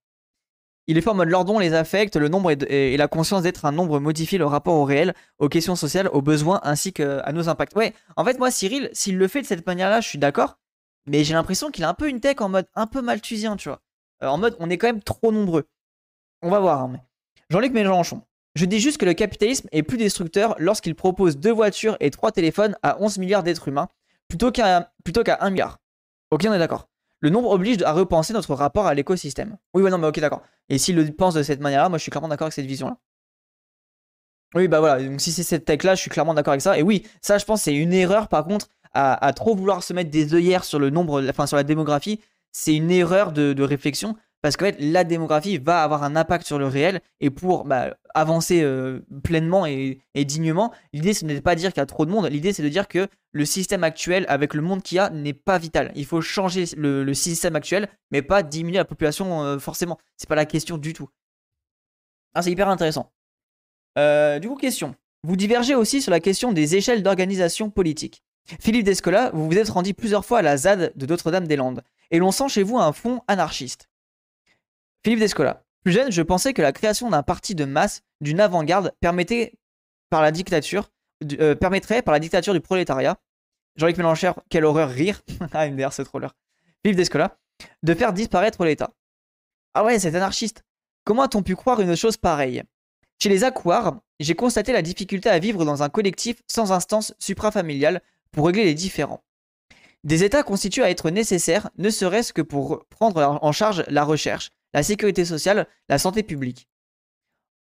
[SPEAKER 1] Il est fait en mode l'ordon les affecte, le nombre et, la conscience d'être un nombre modifie le rapport au réel, aux questions sociales, aux besoins ainsi qu'à nos impacts. Ouais, en fait, moi, Cyril, s'il le fait de cette manière-là, je suis d'accord, mais j'ai l'impression qu'il a un peu une tech en mode un peu malthusien, tu vois. Euh, en mode, on est quand même trop nombreux. On va voir. Hein, Jean-Luc Mélenchon. Je dis juste que le capitalisme est plus destructeur lorsqu'il propose deux voitures et trois téléphones à 11 milliards d'êtres humains plutôt qu'à qu'à 1 milliard. Ok, on est d'accord. Le nombre oblige à repenser notre rapport à l'écosystème. Oui, ouais, non, mais ok, d'accord. Et s'il le pense de cette manière-là, moi je suis clairement d'accord avec cette vision-là. Oui, bah voilà, donc si c'est cette tech-là, je suis clairement d'accord avec ça. Et oui, ça, je pense, c'est une erreur, par contre, à, trop vouloir se mettre des œillères sur le nombre, enfin sur la démographie, c'est une erreur de réflexion parce qu'en fait, la démographie va avoir un impact sur le réel. Et pour bah, avancer euh, pleinement et, dignement, l'idée, ce n'est pas de dire qu'il y a trop de monde. L'idée, c'est de dire que le système actuel, avec le monde qu'il y a, n'est pas vital. Il faut changer le, système actuel, mais pas diminuer la population forcément. Euh, forcément. C'est pas la question du tout. Ah, c'est hyper intéressant. Euh, du coup, question. Vous divergez aussi sur la question des échelles d'organisation politique. Philippe Descola, vous vous êtes rendu plusieurs fois à la ZAD de Notre-Dame-des-Landes, et l'on sent chez vous un fond anarchiste. Philippe Descola. Plus jeune, je pensais que la création d'un parti de masse, d'une avant-garde, permettait par la dictature, euh, permettrait par la dictature du prolétariat. Jean-Luc Mélenchon, quelle horreur rire. [LAUGHS] ah, MDR, c'est trop. Philippe Descola. De faire disparaître l'État. Ah ouais, c'est anarchiste. Comment a-t-on pu croire une chose pareille? Chez les Acouars, j'ai constaté la difficulté à vivre dans un collectif sans instance suprafamiliale pour régler les différends. Des États constituent à être nécessaires, ne serait-ce que pour prendre en charge la recherche, la sécurité sociale, la santé publique.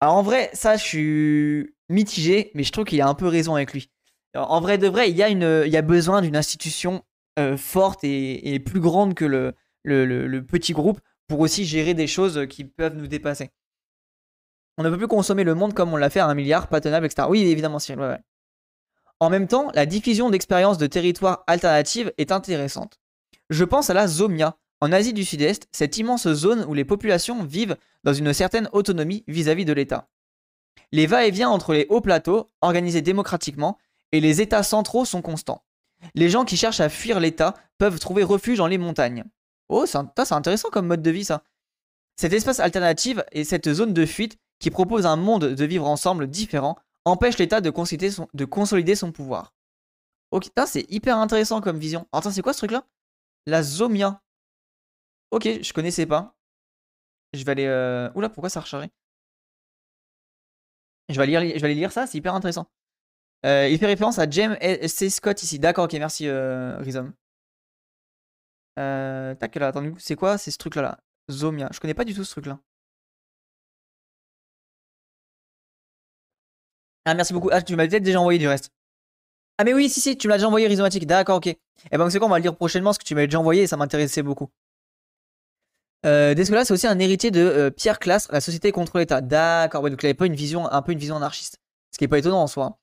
[SPEAKER 1] Alors en vrai, ça, je suis mitigé, mais je trouve qu'il a un peu raison avec lui. En vrai de vrai, il y a, une, il y a besoin d'une institution euh, forte et, plus grande que le, le, petit groupe pour aussi gérer des choses qui peuvent nous dépasser. On ne peut plus consommer le monde comme on l'a fait à un milliard, pas tenable, etc. Oui, évidemment, Cyril. Ouais, En même temps, la diffusion d'expériences de territoires alternatives est intéressante. Je pense à la Zomia, en Asie du Sud-Est, cette immense zone où les populations vivent dans une certaine autonomie vis-à-vis de l'État. Les va-et-vient entre les hauts plateaux, organisés démocratiquement, et les États centraux sont constants. Les gens qui cherchent à fuir l'État peuvent trouver refuge dans les montagnes. Oh, c'est intéressant comme mode de vie ça. Cet espace alternatif et cette zone de fuite qui propose un monde de vivre ensemble différent empêche l'État de, de, consolider son pouvoir. Ok, c'est hyper intéressant comme vision. Attends, c'est quoi ce truc là La Zomia. Ok, je connaissais pas. Je vais aller. Euh... Oula, pourquoi ça a rechargé? Je vais, lire, je vais aller lire ça, c'est hyper intéressant. Euh, il fait référence à James C. Scott ici. D'accord, ok, merci euh, Rizom. Euh, tac, là, attendez, c'est quoi C'est ce truc-là là? Zomia. Je connais pas du tout ce truc-là. Ah, merci beaucoup. Ah, tu m'as peut-être déjà envoyé du reste. Ah, mais oui, si, si, tu me l'as déjà envoyé, Rhizomatique. D'accord, ok. Et eh ben, c'est quoi, on va le lire prochainement parce que tu m'avais déjà envoyé et ça m'intéressait beaucoup. Euh, Descola, c'est aussi un héritier de euh, Pierre Classe, la société contre l'État. D'accord, ouais, donc il avait pas une vision, un peu une vision anarchiste. Ce qui est pas étonnant en soi.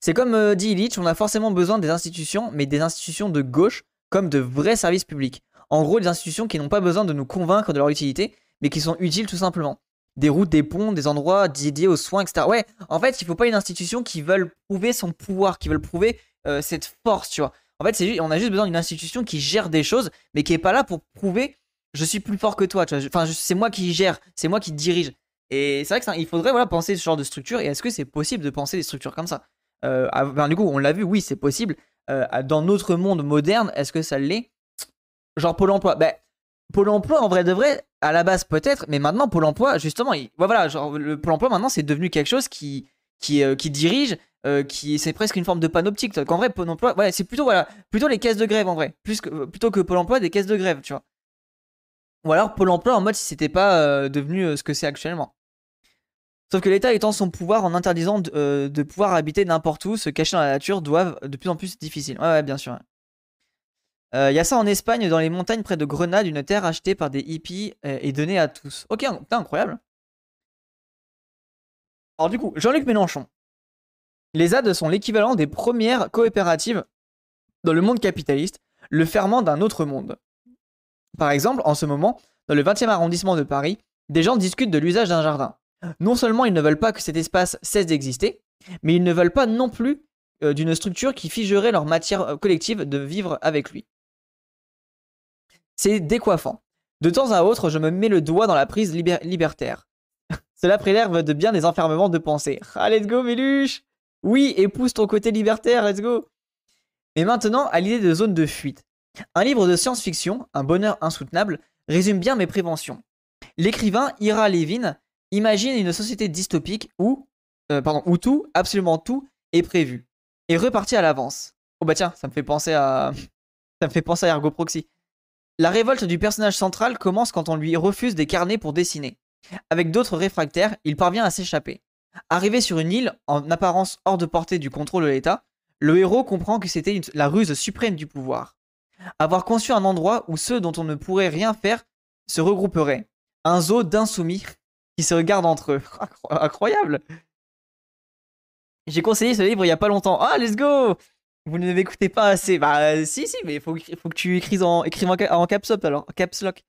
[SPEAKER 1] C'est comme euh, dit Illich, on a forcément besoin des institutions, mais des institutions de gauche, comme de vrais services publics. En gros, des institutions qui n'ont pas besoin de nous convaincre de leur utilité, mais qui sont utiles tout simplement. Des routes, des ponts, des endroits dédiés aux soins, etc. Ouais, en fait, il faut pas une institution qui veulent prouver son pouvoir, qui veulent prouver euh, cette force, tu vois. En fait, on a juste besoin d'une institution qui gère des choses, mais qui est pas là pour prouver je suis plus fort que toi, tu vois. Enfin, c'est moi qui gère, c'est moi qui dirige. Et c'est vrai qu'il faudrait voilà, penser ce genre de structure. Et est-ce que c'est possible de penser des structures comme ça? Euh, Du coup, on l'a vu, oui, c'est possible. Euh, dans notre monde moderne, est-ce que ça l'est? Genre Pôle emploi. Ben, Pôle emploi, en vrai de vrai, à la base peut-être, mais maintenant, Pôle emploi, justement, voilà, genre, le Pôle emploi, maintenant, c'est devenu quelque chose qui, qui, euh, dirige, qui c'est presque une forme de panoptique. En vrai, Pôle emploi, ouais, c'est plutôt, voilà, plutôt les caisses de grève, en vrai. Plus que, plutôt que Pôle emploi, des caisses de grève, tu vois. Ou alors Pôle emploi en mode si c'était pas euh, devenu euh, ce que c'est actuellement. Sauf que l'État étant son pouvoir en interdisant de, euh, pouvoir habiter n'importe où, se cacher dans la nature doivent de plus en plus difficile. Ouais, ouais, bien sûr. Il y a ça en Espagne, dans les montagnes près de Grenade, une terre achetée par des hippies et donnée à tous. Ok, incroyable. Alors du coup, Jean-Luc Mélenchon. Les ZAD sont l'équivalent des premières coopératives dans le monde capitaliste, le ferment d'un autre monde. Par exemple, en ce moment, dans le 20e arrondissement de Paris, des gens discutent de l'usage d'un jardin. Non seulement ils ne veulent pas que cet espace cesse d'exister, mais ils ne veulent pas non plus euh, d'une structure qui figerait leur matière euh, collective de vivre avec lui. C'est décoiffant. De temps à autre, je me mets le doigt dans la prise libertaire. [LAUGHS] Cela préserve de bien des enfermements de pensée. Ah, let's go, Méluche Oui, épouse ton côté libertaire, let's go Mais maintenant, à l'idée de zone de fuite. Un livre de science-fiction, Un bonheur insoutenable, résume bien mes préventions. L'écrivain Ira Levin imagine une société dystopique où, euh, tout, absolument tout, est prévu et reparti à l'avance. Oh bah tiens, ça me fait penser à, [LAUGHS] ça me fait penser à Ergo Proxy. La révolte du personnage central commence quand on lui refuse des carnets pour dessiner. Avec d'autres réfractaires, il parvient à s'échapper. Arrivé sur une île, en apparence hors de portée du contrôle de l'État, le héros comprend que c'était la ruse suprême du pouvoir. Avoir conçu un endroit où ceux dont on ne pourrait rien faire se regrouperaient. Un zoo d'insoumis qui se regardent entre eux. [LAUGHS] Incroyable J'ai conseillé ce livre il y a pas longtemps. Ah, let's go Vous ne m'écoutez pas assez. Bah, si, si, mais il faut, que tu écrives en, écrives en, caps up alors, caps lock.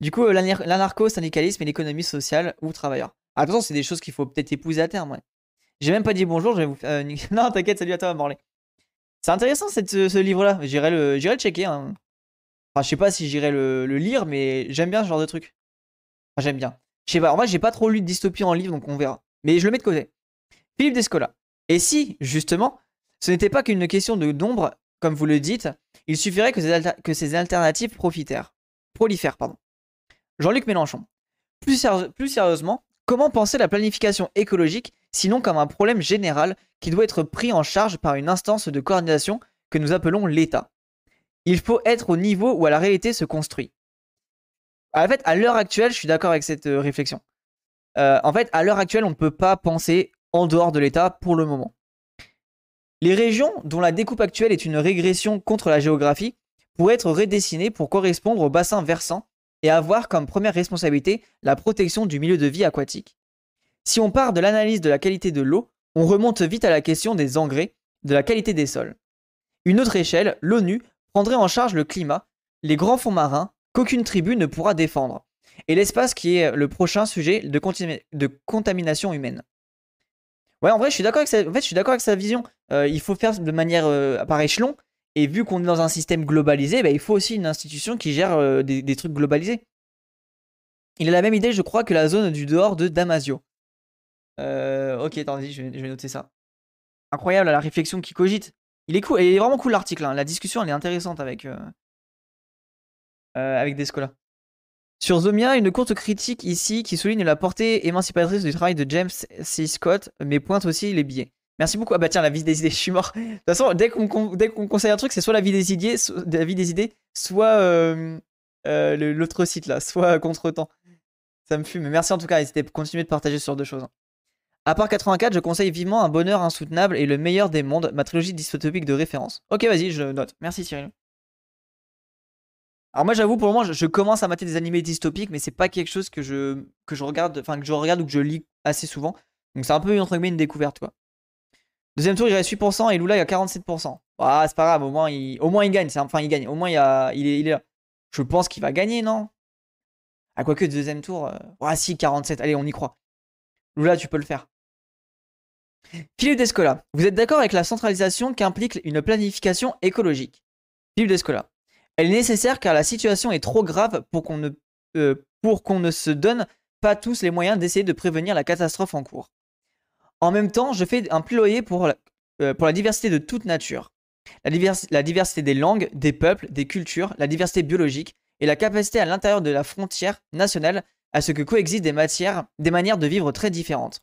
[SPEAKER 1] Du coup, l'anarcho-syndicalisme et l'économie sociale ou travailleur. Attention, c'est des choses qu'il faut peut-être épouser à terme, ouais. J'ai même pas dit bonjour, je vais vous faire. Euh, [LAUGHS] non, t'inquiète, salut à toi, Morley. C'est intéressant cette, ce, livre-là. J'irai le, checker. Hein. Enfin, je sais pas si j'irai le, lire, mais j'aime bien ce genre de truc. J'aime bien. Je sais pas. En vrai, j'ai pas trop lu de dystopie en livre, donc on verra. Mais je le mets de côté. Philippe Descola. Et si, justement, ce n'était pas qu'une question de nombre, comme vous le dites, il suffirait que ces, alternatives profitèrent. prolifèrent. Pardon. Jean-Luc Mélenchon. Plus sérieusement, comment penser la planification écologique sinon comme un problème général qui doit être pris en charge par une instance de coordination que nous appelons l'État. Il faut être au niveau où la réalité se construit. En fait, à l'heure actuelle, je suis d'accord avec cette euh, réflexion. Euh, en fait, à l'heure actuelle, on ne peut pas penser en dehors de l'État pour le moment. Les régions dont la découpe actuelle est une régression contre la géographie pourraient être redessinées pour correspondre au bassin versant et avoir comme première responsabilité la protection du milieu de vie aquatique. Si on part de l'analyse de la qualité de l'eau, on remonte vite à la question des engrais, de la qualité des sols. Une autre échelle, l'ONU, prendrait en charge le climat, les grands fonds marins, qu'aucune tribu ne pourra défendre, et l'espace qui est le prochain sujet de, contamination humaine. Ouais, en vrai, je suis d'accord avec sa, vision. Euh, il faut faire de manière euh, par échelon, et vu qu'on est dans un système globalisé, bah, il faut aussi une institution qui gère euh, des, trucs globalisés. Il a la même idée, je crois, que la zone du dehors de Damasio. Euh, ok, attendez, je vais, noter ça. Incroyable la réflexion qui cogite. Il est cool, il est vraiment cool l'article. Hein. La discussion elle est intéressante avec euh, euh, avec Descola. Sur Zomia, une courte critique ici qui souligne la portée émancipatrice du travail de James C. Scott, mais pointe aussi les billets. Merci beaucoup. Ah bah tiens, la vie des idées, [LAUGHS] je suis mort. De toute façon, dès qu'on conseille un truc, c'est soit la vie des idées, la vie des idées, soit euh, l'autre site là, soit contre-temps. Ça me fume. Merci en tout cas, n'hésitez à continuer de partager ce genre de choses. À part 84, je conseille vivement Un bonheur insoutenable et Le meilleur des mondes, ma trilogie dystopique de référence. Ok, vas-y, je note. Merci Cyril. Alors moi j'avoue pour le moment je, commence à mater des animés dystopiques mais c'est pas quelque chose que je regarde enfin que je regarde ou que je lis assez souvent. Donc c'est un peu entre une découverte quoi. Deuxième tour il reste 8% et Lula il a 47%. Ah c'est pas grave au moins il gagne, enfin il gagne, au moins il, a, est là. Je pense qu'il va gagner non? Ah quoique deuxième tour euh... ah si 47, allez on y croit. Lula tu peux le faire. Philippe Descola, vous êtes d'accord avec la centralisation qu'implique une planification écologique? Philippe Descola, elle est nécessaire car la situation est trop grave pour qu'on ne, euh, pour qu'on ne se donne pas tous les moyens d'essayer de prévenir la catastrophe en cours. En même temps, je fais un plaidoyer pour la, euh, diversité de toute nature. La, la diversité des langues, des peuples, des cultures, la diversité biologique et la capacité à l'intérieur de la frontière nationale à ce que coexistent des matières, des manières de vivre très différentes.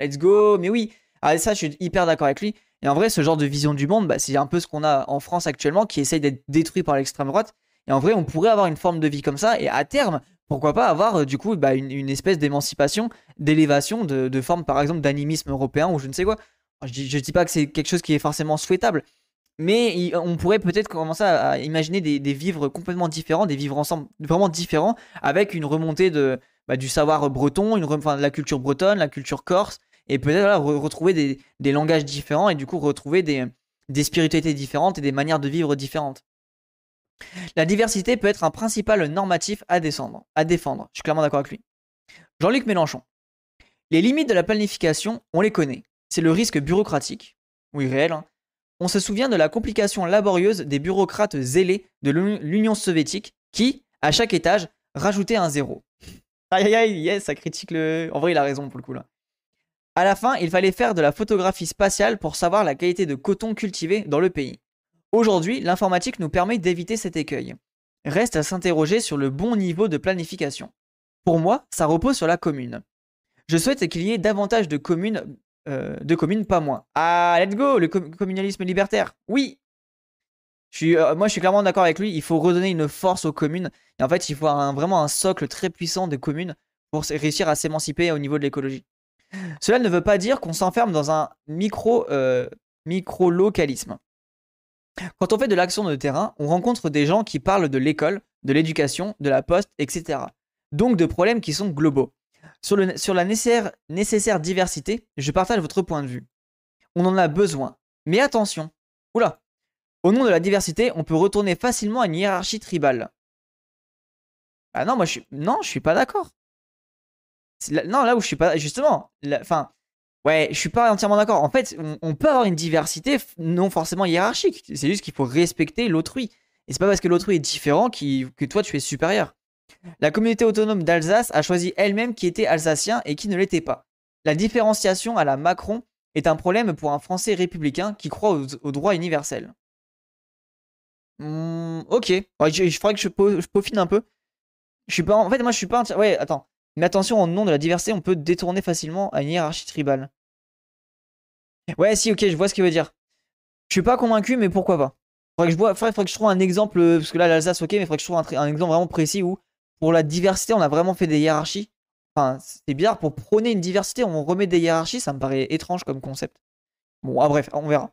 [SPEAKER 1] Let's go, mais oui. Ah, ça, je suis hyper d'accord avec lui. Et en vrai, ce genre de vision du monde, bah, c'est un peu ce qu'on a en France actuellement, qui essaye d'être détruit par l'extrême droite. Et en vrai, on pourrait avoir une forme de vie comme ça, et à terme, pourquoi pas avoir euh, du coup bah, une, espèce d'émancipation, d'élévation de, forme, par exemple, d'animisme européen ou je ne sais quoi. Je dis, dis pas que c'est quelque chose qui est forcément souhaitable, mais on pourrait peut-être commencer à, imaginer des, vivres complètement différents, des vivres ensemble vraiment différents, avec une remontée de, bah, du savoir breton, de la culture bretonne, la culture corse, et peut-être retrouver des, langages différents et du coup retrouver des, spiritualités différentes et des manières de vivre différentes. La diversité peut être un principal normatif à, à défendre. Je suis clairement d'accord avec lui. Jean-Luc Mélenchon. Les limites de la planification, on les connaît. C'est le risque bureaucratique, oui réel. Hein. On se souvient de la complication laborieuse des bureaucrates zélés de l'Union soviétique qui, à chaque étage, rajoutaient un zéro. Aïe aïe aïe, yes, ça critique le. En vrai, il a raison pour le coup là. À la fin, il fallait faire de la photographie spatiale pour savoir la qualité de coton cultivé dans le pays. Aujourd'hui, l'informatique nous permet d'éviter cet écueil. Reste à s'interroger sur le bon niveau de planification. Pour moi, ça repose sur la commune. Je souhaite qu'il y ait davantage de communes, euh, de communes, pas moins. Ah, let's go, le communalisme libertaire. Oui. Euh, moi, je suis clairement d'accord avec lui. Il faut redonner une force aux communes. Et en fait, il faut vraiment un socle très puissant de communes pour réussir à s'émanciper au niveau de l'écologie. Cela ne veut pas dire qu'on s'enferme dans un micro, euh, micro-localisme. Quand on fait de l'action de terrain, on rencontre des gens qui parlent de l'école, de l'éducation, de la poste, etc. Donc de problèmes qui sont globaux. Sur, le, sur la nécessaire, nécessaire diversité, je partage votre point de vue. On en a besoin. Mais attention. Oula. Au nom de la diversité, on peut retourner facilement à une hiérarchie tribale. Ah non, moi je suis. Non, je suis pas d'accord non, là où je suis pas. Justement, enfin. Ouais, je suis pas entièrement d'accord. En fait, on, peut avoir une diversité non forcément hiérarchique. C'est juste qu'il faut respecter l'autrui. Et c'est pas parce que l'autrui est différent que toi tu es supérieur. La communauté autonome d'Alsace a choisi elle-même qui était alsacien et qui ne l'était pas. La différenciation à la Macron est un problème pour un Français républicain qui croit au, droit universel. Hmm, ok, je, je que je, peaufine un peu. Je suis pas. En fait, moi, je suis pas. Ouais, attends. Mais attention, au nom de la diversité, on peut détourner facilement à une hiérarchie tribale. Ouais, si, ok, je vois ce qu'il veut dire. Je suis pas convaincu, mais pourquoi pas. Faudrait que je, faudrait, que je trouve un exemple, euh, parce que là, l'Alsace, ok, mais il faudrait que je trouve un, exemple vraiment précis où, pour la diversité, on a vraiment fait des hiérarchies. Enfin, c'est bizarre, pour prôner une diversité, on remet des hiérarchies, ça me paraît étrange comme concept. Bon, ah, bref, on verra.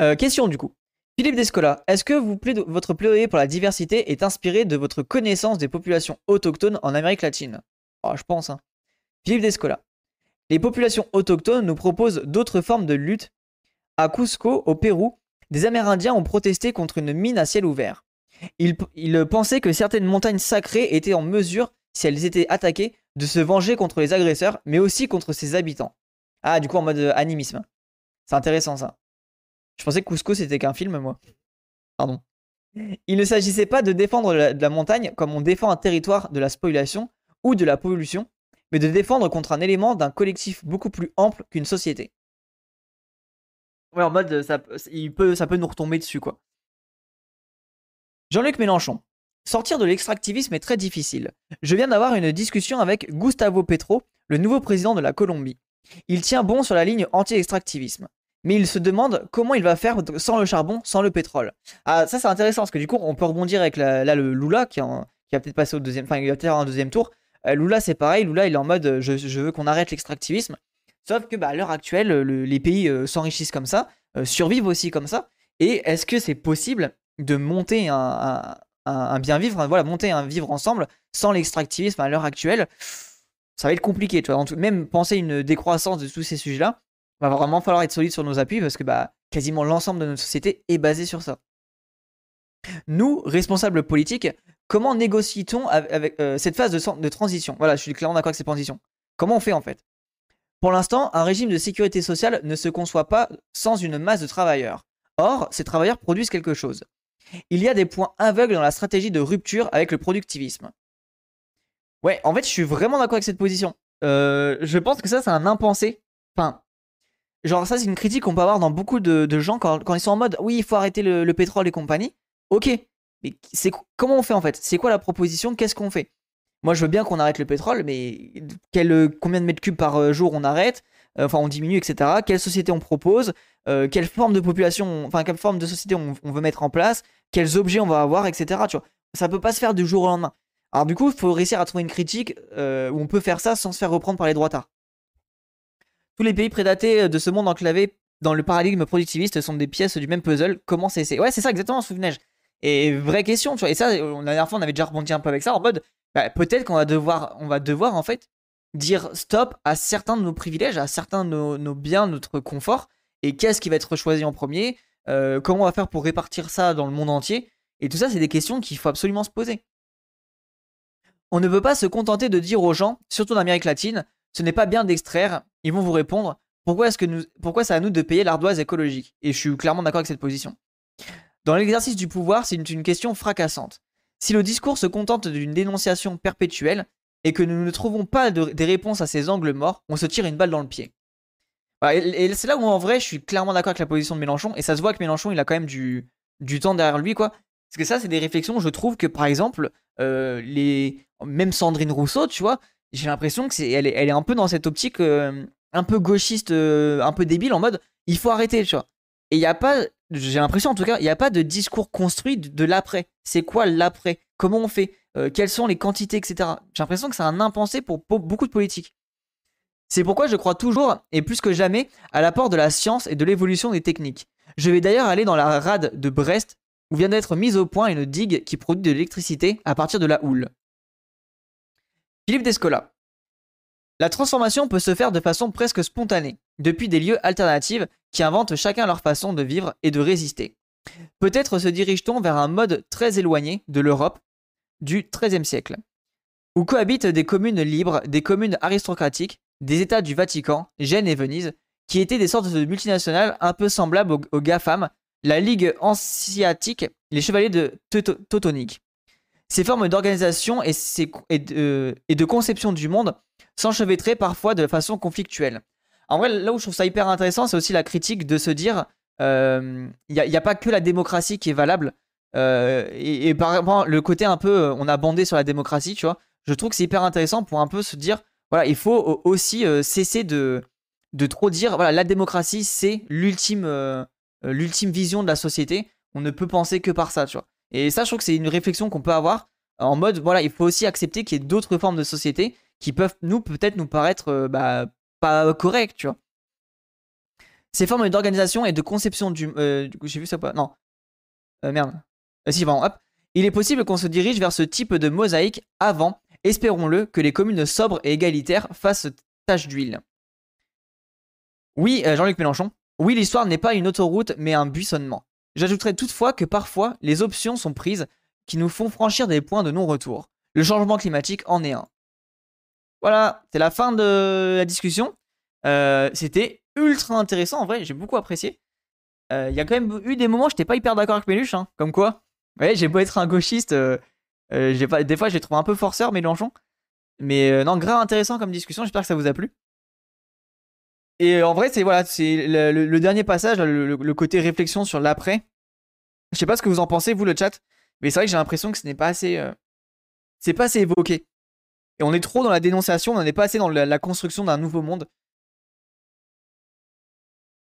[SPEAKER 1] Euh, question du coup. Philippe Descola, est-ce que votre plaidoyer pour la diversité est inspiré de votre connaissance des populations autochtones en Amérique latine? Oh, Je pense. Hein. Philippe Descola. Les populations autochtones nous proposent d'autres formes de lutte. À Cusco, au Pérou, des Amérindiens ont protesté contre une mine à ciel ouvert. Ils, ils pensaient que certaines montagnes sacrées étaient en mesure, si elles étaient attaquées, de se venger contre les agresseurs, mais aussi contre ses habitants. Ah, du coup, en mode euh, animisme. C'est intéressant ça. Je pensais que Cusco c'était qu'un film, moi. Pardon. Il ne s'agissait pas de défendre la, montagne comme on défend un territoire de la spoliation ou de la pollution, mais de défendre contre un élément d'un collectif beaucoup plus ample qu'une société. Ouais, en mode, ça peut nous retomber dessus, quoi. Jean-Luc Mélenchon. Sortir de l'extractivisme est très difficile. Je viens d'avoir une discussion avec Gustavo Petro, le nouveau président de la Colombie. Il tient bon sur la ligne anti-extractivisme. Mais il se demande comment il va faire sans le charbon, sans le pétrole. Ah, ça c'est intéressant parce que du coup, on peut rebondir avec là, le Lula qui, a peut-être passé au deuxième, enfin, il va peut-être un deuxième tour. Euh, Lula c'est pareil, Lula il est en mode euh, je, veux qu'on arrête l'extractivisme. Sauf que bah, à l'heure actuelle, les pays euh, s'enrichissent comme ça, survivent aussi comme ça. Et est-ce que c'est possible de monter un, bien vivre, voilà, monter un vivre ensemble sans l'extractivisme à l'heure actuelle? Ça va être compliqué, tu vois. Même penser une décroissance de tous ces sujets-là, va vraiment falloir être solide sur nos appuis parce que bah, quasiment l'ensemble de notre société est basé sur ça. Nous, responsables politiques, comment négocie-t-on avec, euh, cette phase de, transition? Voilà, je suis clairement d'accord avec cette transition. Comment on fait en fait? Pour l'instant, un régime de sécurité sociale ne se conçoit pas sans une masse de travailleurs. Or, ces travailleurs produisent quelque chose. Il y a des points aveugles dans la stratégie de rupture avec le productivisme. Ouais, en fait, je suis vraiment d'accord avec cette position. Euh, je pense que ça, c'est un impensé. Enfin, genre, ça, c'est une critique qu'on peut avoir dans beaucoup de, gens quand, ils sont en mode oui, il faut arrêter le, pétrole et compagnie. Ok, mais c'est comment on fait en fait? C'est quoi la proposition? Qu'est-ce qu'on fait? Moi, je veux bien qu'on arrête le pétrole, mais quel, combien de mètres cubes par euh, jour on arrête? Euh, Enfin, on diminue, etc. Quelle société on propose? Quelle forme de population, enfin, quelle forme de société on, veut mettre en place? Quels objets on va avoir, etc. Tu vois, ça peut pas se faire du jour au lendemain. Alors du coup, il faut réussir à trouver une critique euh, où on peut faire ça sans se faire reprendre par les droitards. Tous les pays prédatés de ce monde enclavé dans le paradigme productiviste sont des pièces du même puzzle. Comment c'est Ouais, c'est ça exactement, souvenez Et vraie question, tu vois. Et ça, la dernière fois, on avait déjà rebondi un peu avec ça en mode, bah, peut-être qu'on va devoir, on va devoir en fait dire stop à certains de nos privilèges, à certains de nos, nos biens, notre confort. Et qu'est-ce qui va être choisi en premier? Euh, comment on va faire pour répartir ça dans le monde entier? Et tout ça, c'est des questions qu'il faut absolument se poser. On ne peut pas se contenter de dire aux gens, surtout en Amérique latine, ce n'est pas bien d'extraire. Ils vont vous répondre, pourquoi est-ce que nous, pourquoi c'est à nous de payer l'ardoise écologique? Et je suis clairement d'accord avec cette position. Dans l'exercice du pouvoir, c'est une, question fracassante. Si le discours se contente d'une dénonciation perpétuelle et que nous ne trouvons pas des réponses à ces angles morts, on se tire une balle dans le pied. Bah, et, c'est là où en vrai je suis clairement d'accord avec la position de Mélenchon et ça se voit que Mélenchon il a quand même du, du temps derrière lui quoi. Parce que ça c'est des réflexions, je trouve que par exemple, euh, les... même Sandrine Rousseau, tu vois, j'ai l'impression que c'est elle, est, elle est un peu dans cette optique euh, un peu gauchiste, euh, un peu débile en mode il faut arrêter, tu vois. Et il n'y a pas, j'ai l'impression en tout cas, il n'y a pas de discours construit de, l'après. C'est quoi l'après? Comment on fait? Quelles sont les quantités, etc. J'ai l'impression que c'est un impensé pour beaucoup de politiques. C'est pourquoi je crois toujours, et plus que jamais, à l'apport de la science et de l'évolution des techniques. Je vais d'ailleurs aller dans la rade de Brest, où vient d'être mise au point une digue qui produit de l'électricité à partir de la houle. Philippe Descola. La transformation peut se faire de façon presque spontanée, depuis des lieux alternatifs qui inventent chacun leur façon de vivre et de résister. Peut-être se dirige-t-on vers un mode très éloigné de l'Europe du XIIIe siècle, où cohabitent des communes libres, des communes aristocratiques, des États du Vatican, Gênes et Venise, qui étaient des sortes de multinationales un peu semblables aux, GAFAM, la Ligue Hanséatique, les Chevaliers de Teutonique. Ces formes d'organisation et, de, conception du monde s'enchevêtraient parfois de façon conflictuelle. En vrai, là où je trouve ça hyper intéressant, c'est aussi la critique de se dire il euh, n'y a, pas que la démocratie qui est valable. Euh, et, et, par exemple, le côté un peu, on a bandé sur la démocratie, tu vois. Je trouve que c'est hyper intéressant pour un peu se dire voilà, il faut aussi euh, cesser de, trop dire, voilà, la démocratie, c'est euh, euh, l'ultime vision de la société. On ne peut penser que par ça, tu vois. Et ça, je trouve que c'est une réflexion qu'on peut avoir en mode, voilà, il faut aussi accepter qu'il y ait d'autres formes de société qui peuvent nous peut-être nous paraître bah, pas correctes, tu vois. Ces formes d'organisation et de conception du, j'ai vu ça pas, non, merde, si bon, hop. Il est possible qu'on se dirige vers ce type de mosaïque avant Espérons-le que les communes sobres et égalitaires fassent tâche d'huile. Oui, euh, Jean-Luc Mélenchon, oui, l'histoire n'est pas une autoroute mais un buissonnement. J'ajouterai toutefois que parfois, les options sont prises qui nous font franchir des points de non-retour. Le changement climatique en est un. Voilà, c'est la fin de la discussion. Euh, c'était ultra intéressant, en vrai, j'ai beaucoup apprécié. Euh, il y a quand même eu des moments où j'étais pas hyper d'accord avec Méluche, hein, comme quoi. Ouais, j'ai beau être un gauchiste, euh, des fois, j'ai trouvé un peu forceur, Mélenchon. Mais non, grave intéressant comme discussion. J'espère que ça vous a plu. Et en vrai, c'est voilà, c'est le, dernier passage, le, côté réflexion sur l'après. Je sais pas ce que vous en pensez, vous, le chat. Mais c'est vrai que j'ai l'impression que ce n'est pas assez. euh, C'est pas assez évoqué. Et on est trop dans la dénonciation, on n'est pas assez dans la construction d'un nouveau monde.